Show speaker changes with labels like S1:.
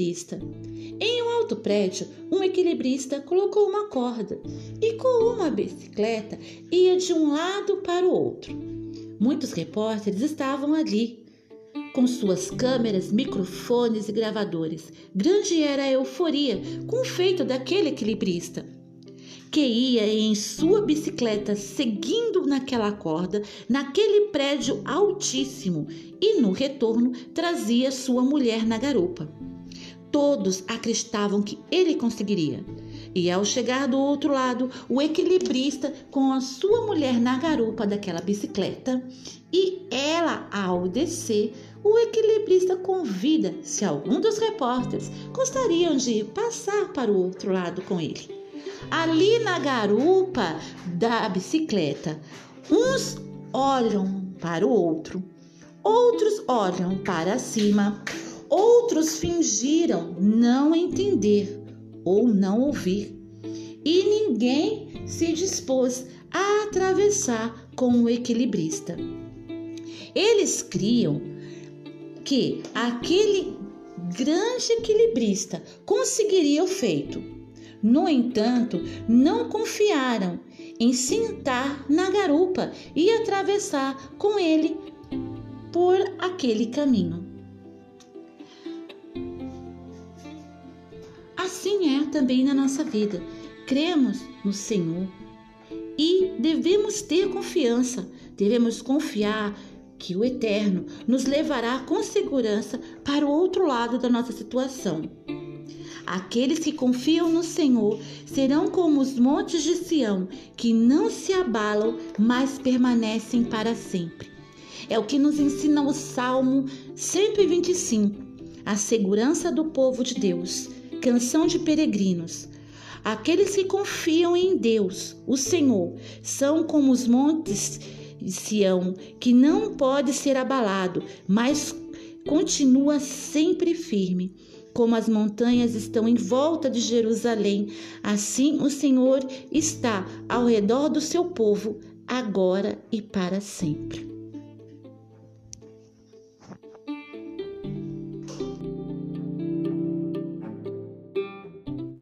S1: equilibrista. Em um alto prédio, um equilibrista colocou uma corda e com uma bicicleta ia de um lado para o outro. Muitos repórteres estavam ali, com suas câmeras, microfones e gravadores. Grande era a euforia com o feito daquele equilibrista que ia em sua bicicleta seguindo naquela corda, naquele prédio altíssimo, e no retorno trazia sua mulher na garupa. Todos acreditavam que ele conseguiria. E ao chegar do outro lado, o equilibrista com a sua mulher na garupa daquela bicicleta e ela ao descer, o equilibrista convida se algum dos repórteres gostariam de passar para o outro lado com ele ali na garupa da bicicleta. Uns olham para o outro, outros olham para cima, outros fingiram não entender ou não ouvir. E ninguém se dispôs a atravessar com o equilibrista. Eles criam que aquele grande equilibrista conseguiria o feito no entanto, não confiaram em sentar na garupa e atravessar com ele por aquele caminho. Assim é também na nossa vida. Cremos no Senhor e devemos ter confiança, devemos confiar que o Eterno nos levará com segurança para o outro lado da nossa situação. Aqueles que confiam no Senhor serão como os montes de Sião, que não se abalam, mas permanecem para sempre. É o que nos ensina o Salmo 125, a segurança do povo de Deus, canção de peregrinos. Aqueles que confiam em Deus, o Senhor, são como os montes de Sião, que não pode ser abalado, mas continua sempre firme. Como as montanhas estão em volta de Jerusalém, assim o Senhor está ao redor do seu povo, agora e para sempre.